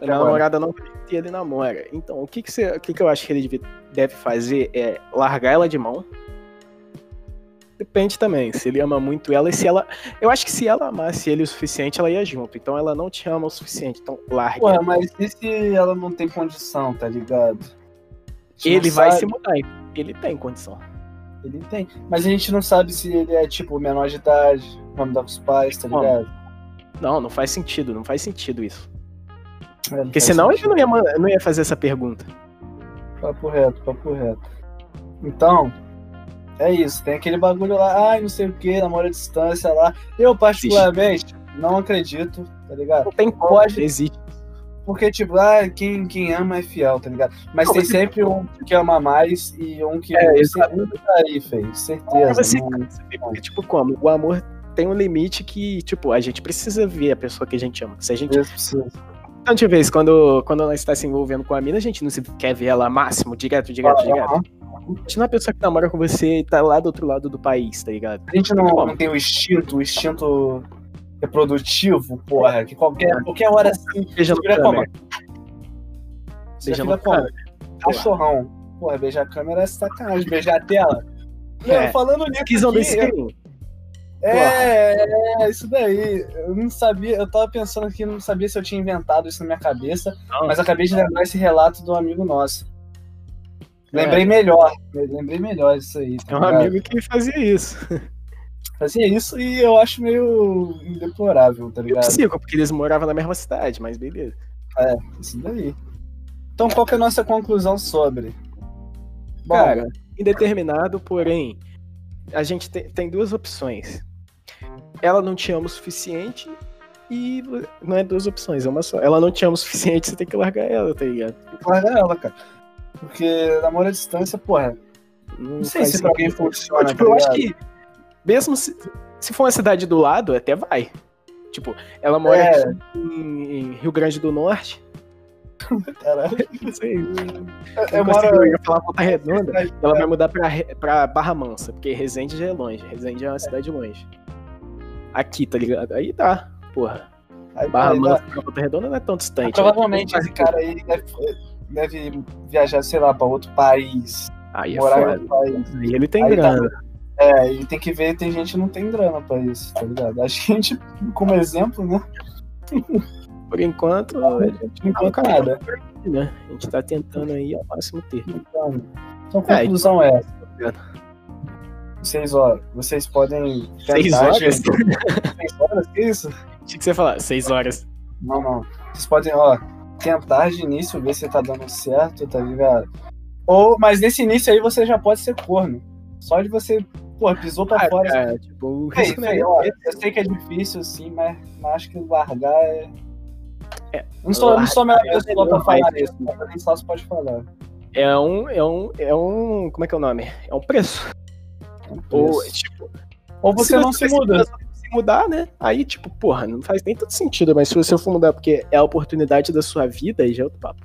S1: Minha namorada não e ele namora. Então, o que que, você, o que que eu acho que ele deve, fazer é largar ela de mão. Depende também, se ele ama muito ela e se ela. Eu acho que se ela amasse ele o suficiente, ela ia junto. Então ela não te ama o suficiente. Então largue.
S2: Porra, mas e se ela não tem condição, tá ligado?
S1: Ele
S2: não
S1: vai
S2: sabe.
S1: se mudar. Ele tem condição.
S2: Ele tem. Mas a gente não sabe se ele é, tipo, menor de idade, com os pais, tá ligado?
S1: Não, não faz sentido, não faz sentido isso.
S2: É, não
S1: Porque senão ele
S2: sentido.
S1: não ia, não ia fazer essa pergunta.
S2: Papo reto, papo reto. Então, é isso. Tem aquele bagulho lá, ai, não sei o que, namoro à distância lá. Eu, particularmente, não acredito, tá ligado?
S1: Não tem como,
S2: Pode-
S1: existe.
S2: Porque, tipo, ah, quem, quem ama é fiel, tá ligado? Mas
S1: Não,
S2: tem
S1: mas-
S2: sempre um que ama mais e um que
S1: É,
S2: sempre tá aí, feio. Certeza. Não-
S1: você vê, porque, tipo, como? O amor tem um limite que, tipo, a gente precisa ver a pessoa que a gente ama. Se a gente. Então, de vez, quando, quando nós está se envolvendo com a mina, a gente não se quer ver ela máximo, direto, direto, direto.
S2: Aham.
S1: A gente não é a pessoa que namora com você e tá lá do outro lado do país, tá ligado?
S2: A gente não, não tem o instinto, o instinto reprodutivo, porra, que qualquer, qualquer hora assim,
S1: no
S2: vira vira
S1: no
S2: como? Cachorrão. Porra, beijar a câmera é sacanagem, beijar a tela. Não,
S1: É.
S2: falando nisso
S1: screen.
S2: é, é, isso daí. Eu não sabia, eu tava pensando aqui, não sabia se eu tinha inventado isso na minha cabeça,
S1: Não.
S2: mas acabei de lembrar esse relato do amigo nosso.
S1: É.
S2: Lembrei melhor, lembrei melhor isso aí. tá
S1: É um
S2: ligado?
S1: amigo que fazia isso.
S2: Fazia isso e eu acho meio deplorável, tá ligado?
S1: psico, porque eles moravam na mesma cidade, mas beleza.
S2: Isso daí. Então qual que é a nossa conclusão sobre? Bom,
S1: Cara, indeterminado, porém, a gente tem, tem duas opções. Ela não te ama o suficiente e não é duas opções, é uma só. Ela não te ama o suficiente, você tem que largar ela, tá ligado?
S2: larga ela, cara. Porque namoro à distância, porra, não sei
S1: faz
S2: se pra alguém funciona,
S1: Tipo,
S2: tá
S1: eu acho
S2: ligado?
S1: que, mesmo se, se for uma cidade do lado, até vai. Tipo, ela mora
S2: É.
S1: aqui em, em Rio Grande do Norte.
S2: Caralho.
S1: Não sei.
S2: Eu,
S1: Eu,
S2: moro...
S1: falar Volta Redonda. Ela vai mudar pra, pra Barra Mansa, porque Resende já é longe. Resende é uma cidade longe. Aqui, tá ligado? Aí tá, porra.
S2: Aí,
S1: Barra
S2: aí,
S1: Mansa pra Volta Redonda não é tão distante.
S2: Provavelmente
S1: né?
S2: esse cara aí deve, deve viajar, sei lá, pra outro país.
S1: Aí é
S2: morar em
S1: foda.
S2: outro país.
S1: Aí ele tem
S2: Aí tá. É, e tem que ver, tem gente que não tem grana pra isso, tá ligado? Acho que a gente, como exemplo, né?
S1: Por enquanto, a gente
S2: Não
S1: caminho,
S2: nada.
S1: né? A gente tá tentando aí ao máximo ter.
S2: Então, então a
S1: É,
S2: conclusão é
S1: ligado?
S2: Vocês, ó, vocês podem
S1: Seis horas?
S2: Seis horas? Que isso?
S1: Tinha que você falar, seis horas.
S2: Não, não. Vocês podem, ó, tentar de início ver se tá dando certo, tá ligado? Ou, mas nesse início aí você já pode ser corno. Só de você, pô, pisou pra
S1: Ah,
S2: fora.
S1: cara, tipo, o
S2: Fei,
S1: risco não é
S2: ó, eu sei que é difícil, assim, mas, mas acho que largar é.
S1: É,
S2: Eu não sou, eu não sou a melhor
S1: largar é
S2: pessoa pra falar isso, mas nem só você pode falar.
S1: é um, é um, é um, como é que é o nome? É um preço. Ou,
S2: Isso.
S1: tipo,
S2: Ou você não se muda.
S1: Se mudar, né? Aí, tipo, porra, não faz nem tanto sentido, mas se você for mudar porque é a oportunidade da sua vida, aí já é outro papo.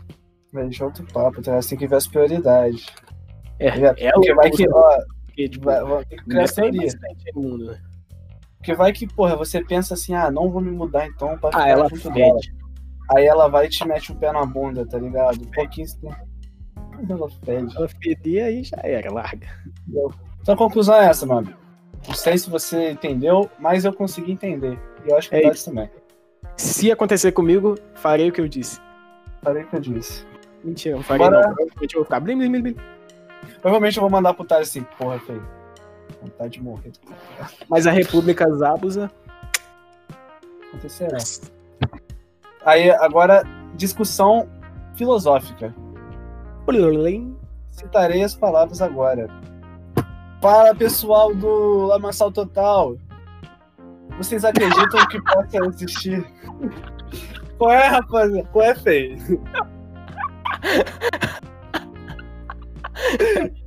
S2: Deixa outro papo, tá? Você tem que ver as prioridades.
S1: É,
S2: ligado?
S1: é
S2: Porque vai que, ó,
S1: porque, tipo,
S2: vai, vai, tem que criar teoria.
S1: no mundo, né?
S2: Porque vai que, porra, você pensa assim, ah, não vou me mudar então pra
S1: Ah, ela
S2: junto dela. Aí ela vai e te mete o pé na bunda, tá ligado? Um pouquinho você tem- Ela fede.
S1: Ela aí já era, larga.
S2: Então a conclusão é essa, mano. Não sei se você entendeu, mas eu consegui entender. E eu acho que
S1: É
S2: é isso também.
S1: Se acontecer comigo, farei o que eu disse.
S2: Falei o que eu disse.
S1: Mentira, não farei
S2: Bora.
S1: não. Eu vou ficar blim, blim, blim, blim.
S2: Provavelmente eu vou mandar pro Thales assim, porra, feio. Vontade de morrer.
S1: Mas a República Zabuza...
S2: Acontecerá. Aí, agora, discussão filosófica. Citarei as palavras agora. Fala pessoal do Lamaçal Total. Vocês acreditam que possa existir? Qual é, rapaziada? Qual é, feio?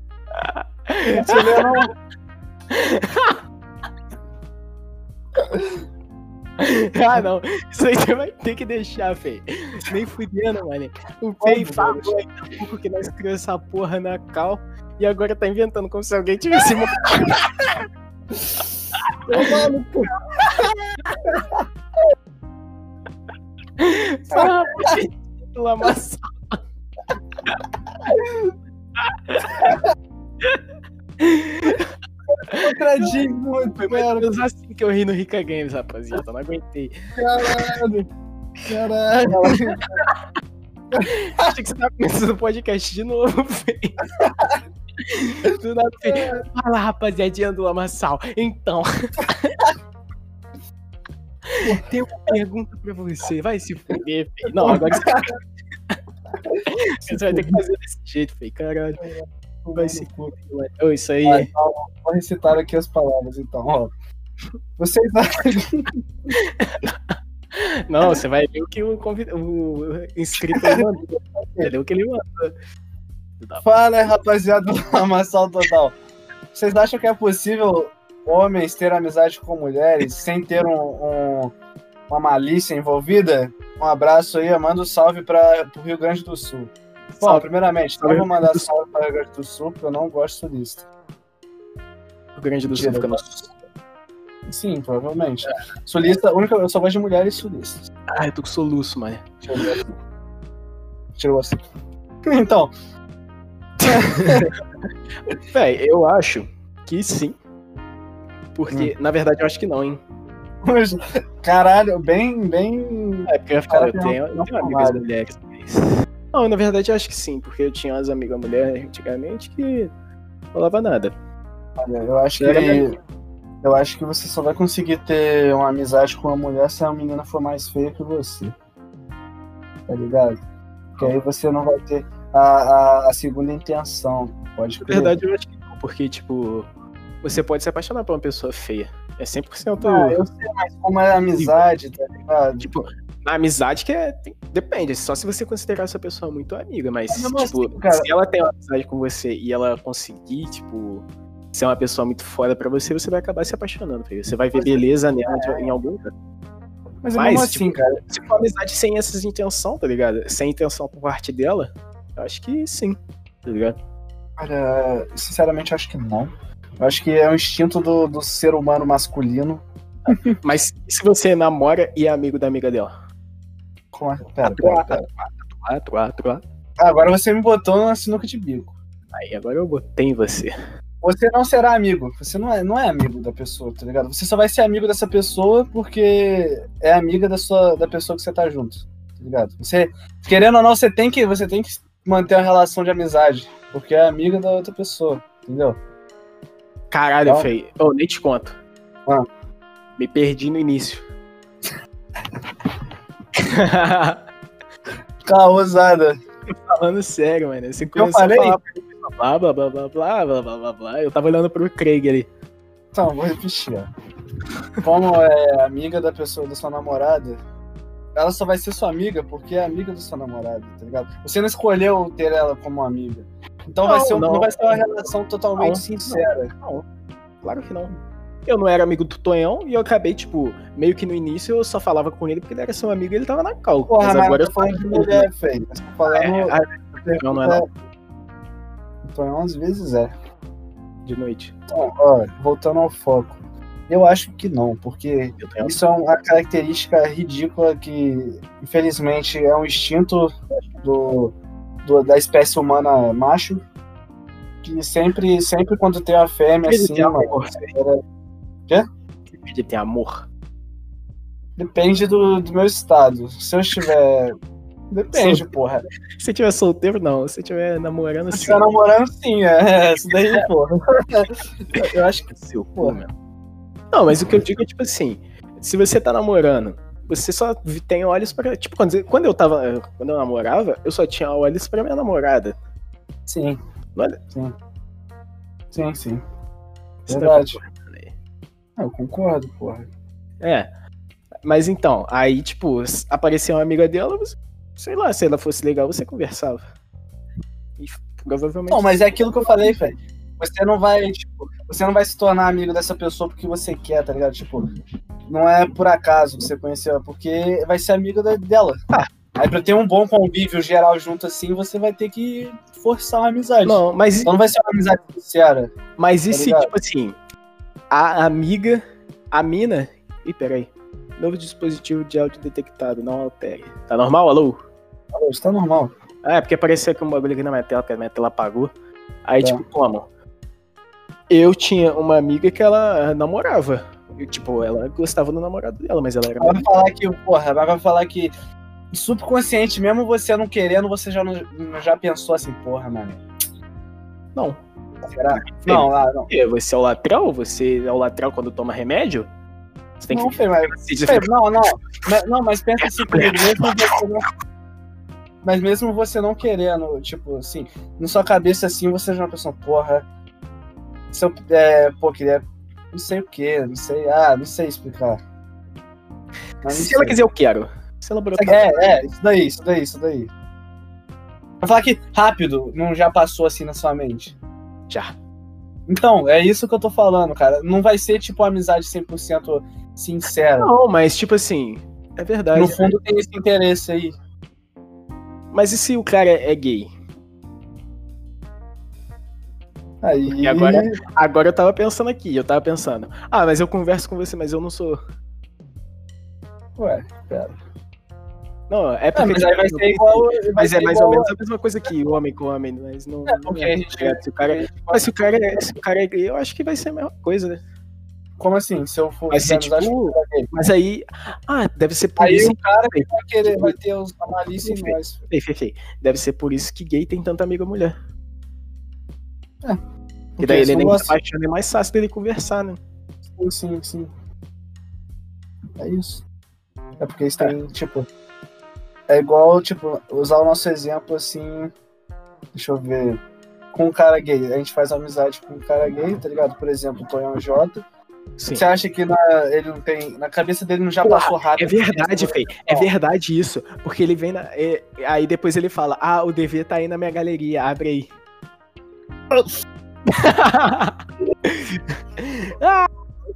S1: Ah, não. Isso aí você vai ter que deixar, Fei. Nem fudendo, mano. O
S2: Óbvio,
S1: falou pouco que nós criamos essa porra na cal e agora tá inventando como se alguém tivesse
S2: maluco.
S1: Fala, gente, do lamaçal.
S2: Contradiz muito,
S1: Foi mais ou menos assim que eu ri no Rica Games, rapaziada. Eu não aguentei.
S2: Caralho. Caralho.
S1: Achei que você tava começando o podcast de novo, Fei. Do nada, Fei. Fala, rapaziadinha do lamaçal. Então. Tem uma pergunta pra você. Vai se fuder, Fei. Não, agora você... você vai ter que fazer desse jeito, Fei. Caralho. Vai se fuder, mano. Ô, isso aí.
S2: Ah, então, vou recitar aqui as palavras, então. Ó. Vocês acham
S1: Não, você vai ver o que o, convid... o inscrito mandou. Vai ler o que ele mandou.
S2: Fala, rapaziada do Amassal Total. Vocês acham que é possível homens ter amizade com mulheres sem ter um, um- uma malícia envolvida? Um abraço aí, manda um salve para o Rio Grande do Sul. Bom,
S1: Salve.
S2: primeiramente, não vou
S1: Rio
S2: mandar
S1: Sul.
S2: salve para o Rio Grande do Sul, porque eu não gosto de sulista.
S1: O Grande do Sul fica no...
S2: Sim, provavelmente. Sulista, única, eu só gosto de mulheres sulistas.
S1: Ah, eu tô com soluço, mano.
S2: Eu ver assim. Então,
S1: Véi, eu acho que sim. Porque,
S2: Hum.
S1: na verdade, eu acho que não, hein?
S2: Caralho, bem, bem.
S1: É, porque eu ia falar, eu tenho, eu tenho amigas mulheres. Não, na verdade, eu acho que sim, porque eu tinha umas amigas mulheres antigamente que falava nada.
S2: Olha, eu acho
S1: Era
S2: que. Eu acho que você só vai conseguir ter uma amizade com uma mulher se a menina for mais feia que você. Tá ligado? Porque aí você não vai ter a, a, a segunda intenção. Pode
S1: Na
S2: crer.
S1: verdade, eu acho que não, porque, tipo, você pode se apaixonar por uma pessoa feia. É 100%
S2: Ah, eu sei, mas como é amizade, tá ligado?
S1: Tipo, na amizade que é. tem- depende, só se você considerar essa pessoa muito amiga, mas,
S2: Mas
S1: tipo,
S2: assim, cara-
S1: se ela tem uma amizade com você e ela conseguir, tipo, ser uma pessoa muito foda pra você, você vai acabar se apaixonando, filho. Você vai ver
S2: é-
S1: beleza nela de- em algum lugar.
S2: Mas,
S1: mas,
S2: mesmo
S1: tipo,
S2: assim, cara.
S1: Se for uma amizade sem essas intenção, tá ligado? Sem intenção por parte dela, eu acho que sim, tá ligado?
S2: Cara, sinceramente, acho que não. Eu acho que é o instinto do, do ser humano masculino.
S1: Mas e se você namora e é amigo da amiga dela?
S2: Com a... Pera, pera, pera.
S1: Ah,
S2: agora você me botou na sinuca de bico.
S1: Aí agora eu botei em você.
S2: Você não será amigo. Você não é, não é amigo da pessoa, tá ligado? Você só vai ser amigo dessa pessoa porque é amiga da sua da pessoa que você tá junto, tá ligado? Você, querendo ou não, você tem que, você tem que manter uma relação de amizade, porque é amiga da outra pessoa, entendeu?
S1: Caralho, feio. Oh, nem te conto.
S2: Ah.
S1: Me perdi no início.
S2: Tá Carrosada.
S1: Falando sério, mano. Você começou eu
S2: falei?
S1: a falar blá, blá, blá, blá, blá, blá, blá, blá. Eu tava olhando pro Craig ali.
S2: Então, vou repetir, ó. Como é amiga da pessoa, da sua namorada, ela só vai ser sua amiga porque é amiga do seu namorado, tá ligado? Você não escolheu ter ela como amiga. Então vai
S1: Não,
S2: ser, um- não.
S1: não.
S2: vai ser uma relação totalmente
S1: Não,
S2: sincera.
S1: Não, claro que não. Eu não era amigo do Tonhão e eu acabei, tipo, meio que no início eu só falava com ele porque ele era seu amigo e ele tava na cal.
S2: Porra, mas,
S1: agora
S2: eu falando de mulher, feio. Eu tô falando.
S1: É, ah, não, não é não.
S2: Então, às vezes é.
S1: de noite.
S2: Então, ó, voltando ao foco. Eu acho que não, porque isso é uma característica ridícula que, infelizmente, é um instinto do, do- da espécie humana macho. Que sempre, sempre quando tem uma fêmea assim,
S1: tem amor.
S2: Quê?
S1: Ele tem amor.
S2: depende do, do meu estado. Se eu estiver. Depende, porra.
S1: Se tiver solteiro, não. Se você tiver namorando,
S2: Se eu
S1: sim.
S2: estiver namorando, sim, é. Isso daí, porra. Eu acho que.
S1: Seu
S2: Porra.
S1: meu. Não, mas o que eu digo é tipo assim: se você tá namorando, você só tem olhos pra. Tipo, quando, quando eu tava. Quando eu namorava, eu só tinha olhos pra minha namorada.
S2: Sim.
S1: Olha.
S2: Sim. Sim, sim.
S1: Você tá
S2: Verdade. Ah, Eu concordo, porra.
S1: É. Mas então, aí, tipo, apareceu uma amiga dela, você- sei lá, se ela fosse legal, você conversava. E provavelmente.
S2: Não, mas é aquilo que eu falei, velho. Você não vai, tipo, você não vai se tornar amigo dessa pessoa porque você quer, tá ligado? Tipo, não é por acaso que você conheceu, é porque vai ser amigo da- dela.
S1: Ah.
S2: Aí pra ter um bom convívio geral junto assim, você vai ter que forçar uma amizade.
S1: Não, mas,
S2: Então não vai ser uma amizade sincera.
S1: mas e
S2: tá
S1: se,
S2: ligado?
S1: tipo assim, a amiga, a mina. Ih, peraí. Novo dispositivo de áudio detectado, não altere. Tá normal, alô?
S2: Alô, Isso tá normal.
S1: Ah, é porque apareceu aqui um bagulho aqui na minha tela, que a minha tela apagou. Aí,
S2: Tá.
S1: tipo, como? Eu tinha uma amiga que ela namorava. E, tipo, ela gostava do namorado dela, mas ela era.
S2: Vai falar que, porra, vai falar que subconsciente, mesmo você não querendo, você já, não, já pensou assim, porra, mano.
S1: Não.
S2: Será? Não, ah, não.
S1: Você é o lateral? Você é o lateral quando toma remédio? Você tem
S2: Não,
S1: que
S2: Fê, mas Fê, não, não. Mas- Não, mas pensa assim comigo, mesmo você não. Mas mesmo você não querendo, tipo, assim, na sua cabeça assim, você já é uma pessoa, porra. Se eu é, pô, queria. Não sei o que, não sei. Ah, não sei explicar. Não
S1: Se ela
S2: sei.
S1: quiser, eu quero. Se ela brotar.
S2: É, é, isso daí, isso daí, isso daí. Vai falar que rápido não já passou assim na sua mente.
S1: Já.
S2: Então, é isso que eu tô falando, cara. Não vai ser tipo uma amizade 100% sincera.
S1: Não, mas tipo assim. É verdade.
S2: No fundo tem esse interesse aí.
S1: Mas e se o cara é gay?
S2: Aí.
S1: E agora- Agora eu tava pensando aqui, eu tava pensando. Ah, mas eu converso com você, mas eu não sou.
S2: Ué, pera.
S1: Não, é
S2: Ah,
S1: porque.
S2: mas aí vai ser igual. vai
S1: Mas é
S2: ser
S1: mais ou
S2: igual-
S1: menos a mesma coisa que homem com homem, mas não.
S2: É,
S1: não
S2: porque
S1: é,
S2: a gente.
S1: se o cara, mas se o cara, é- se o cara é gay, eu acho que vai ser a mesma coisa, né?
S2: Como assim? Se eu for. Amizade
S1: tipo-? Mas aí. Ah, deve ser por
S2: Aí
S1: isso.
S2: o cara que vai querer, vai ter os, a malícia em nós.
S1: Deve ser por isso que gay tem tanta amiga mulher.
S2: É.
S1: E daí ele nem se apaixona, é mais fácil dele conversar, né?
S2: Sim, sim, sim. É isso. É porque isso tem, tipo. É igual, tipo, usar o nosso exemplo assim. Deixa eu ver. Com um cara gay. A gente faz amizade com um cara gay, tá ligado? Por exemplo, o Tonhão J.
S1: Sim.
S2: Você acha que na, ele não tem. Na cabeça dele não já
S1: Porra,
S2: passou
S1: É
S2: rápido?
S1: verdade, Fei. É
S2: Não.
S1: verdade isso. Porque ele vem na. é- aí depois ele fala: Ah, o DV tá aí na minha galeria, abre aí. Ah,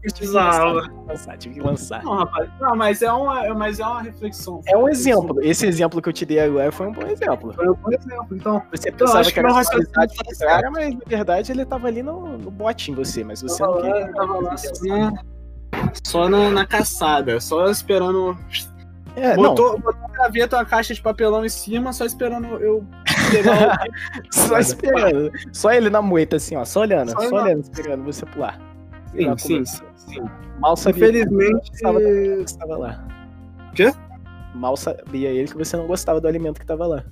S2: Precisava.
S1: Tive que lançar, tive que lançar.
S2: Não, rapaz. Não, mas é uma, mas é uma reflexão.
S1: É um exemplo. Esse exemplo que eu te dei agora foi um bom exemplo.
S2: Foi um bom exemplo. Então,
S1: Você
S2: Eu
S1: pensava que
S2: que
S1: era amizade
S2: tá
S1: cara, mas na verdade ele tava ali no, no bote em você, mas você não
S2: tava lá,
S1: queria.
S2: tava lá só na, só na, na caçada, só esperando.
S1: É,
S2: botou, botou a gaveta, uma caixa de papelão em cima, só esperando eu pegar
S1: não, só esperando. Só ele na moita, assim, ó, só olhando,
S2: Só
S1: só,
S2: olhando.
S1: esperando você pular.
S2: Sim, sim,
S1: começou.
S2: sim.
S1: Mal sabia
S2: Infelizmente.
S1: que você estava lá.
S2: Quê?
S1: Mal sabia ele que você não gostava do alimento que tava lá.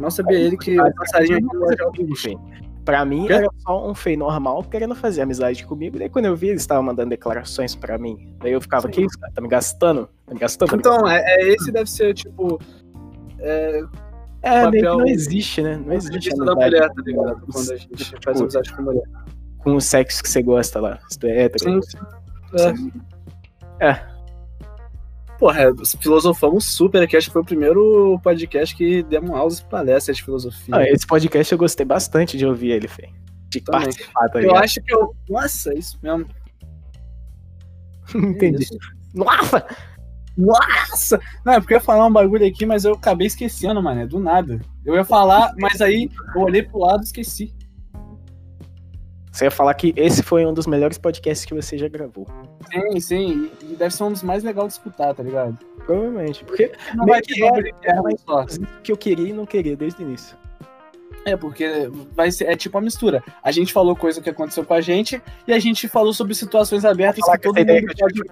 S2: Não sabia ele que o passarinho aqui.
S1: Pra mim era só um feio normal querendo fazer amizade comigo. Daí quando eu vi, eles estavam mandando declarações pra mim. Daí eu ficava,
S2: Sim.
S1: que isso, cara? Tá me gastando? Tá me gastando?
S2: Então, é, é esse deve ser, tipo. É,
S1: É, meio que
S2: papel-
S1: não existe, né? Não existe
S2: Existe da mulher, tá ligado? Quando a gente
S1: Tipo,
S2: faz amizade com mulher.
S1: com o sexo que você gosta lá. Se tu é hétero.
S2: Sim, sim. É. Porra, é, filosofamos super aqui. Acho que foi o primeiro podcast que demos aulas e palestras de filosofia.
S1: Ah, esse podcast eu gostei bastante de ouvir ele, Fê. De
S2: Também.
S1: participar, tá
S2: eu
S1: ligado?
S2: acho que eu. Nossa, é isso mesmo.
S1: Entendi.
S2: Isso.
S1: Nossa!
S2: Nossa! Não, é porque eu ia falar um bagulho aqui, mas eu acabei esquecendo, mano. Do nada. Eu ia falar, mas aí eu olhei pro lado e esqueci.
S1: Você ia falar que esse foi um dos melhores podcasts que você já gravou.
S2: Sim, sim. E deve ser um dos mais legais de escutar, tá ligado?
S1: Provavelmente. Porque
S2: Não vai
S1: que é, que eu queria e não queria desde o início.
S2: É, porque vai ser, é tipo uma mistura. A gente falou coisa que aconteceu com a gente e a gente falou sobre situações abertas que
S1: que
S2: todo mundo pode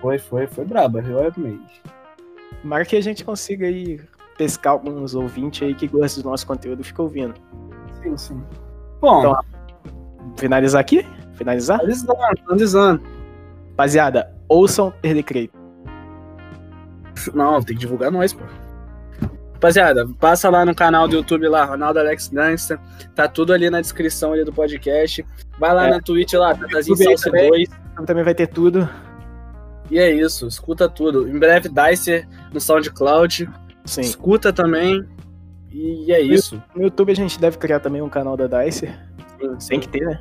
S1: foi.
S2: Foi, foi, braba. Eu amei.
S1: Tomara que a gente consiga aí pescar alguns ouvintes aí que gostam do nosso conteúdo e fica ouvindo.
S2: Sim, sim. Bom,
S1: Então, Finalizar aqui? Finalizar?
S2: analisando, analisando.
S1: Rapaziada, ouçam Perder Creito.
S2: Não, tem que divulgar nós, pô. Rapaziada, passa lá no canal do YouTube lá, Ronaldo Alex Gangsta. Tá tudo ali na descrição ali do podcast. Vai lá
S1: É.
S2: na Twitch lá, Tatazinho Salsa
S1: também.
S2: 2.
S1: Também vai ter tudo.
S2: E é isso, escuta tudo. Em breve, Dicer no SoundCloud.
S1: Sim.
S2: Escuta também. E é isso.
S1: No YouTube a gente deve criar também um canal da Dicer.
S2: Sim,
S1: Tem que ter, né?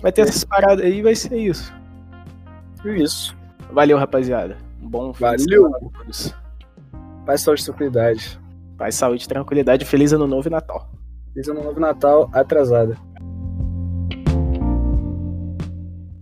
S1: Vai ter essas paradas aí e vai ser isso.
S2: Isso.
S1: Valeu, rapaziada. Um bom fim
S2: Valeu. Paz, saúde e tranquilidade.
S1: Paz, saúde, tranquilidade, feliz ano novo e Natal.
S2: Feliz ano novo Natal atrasada.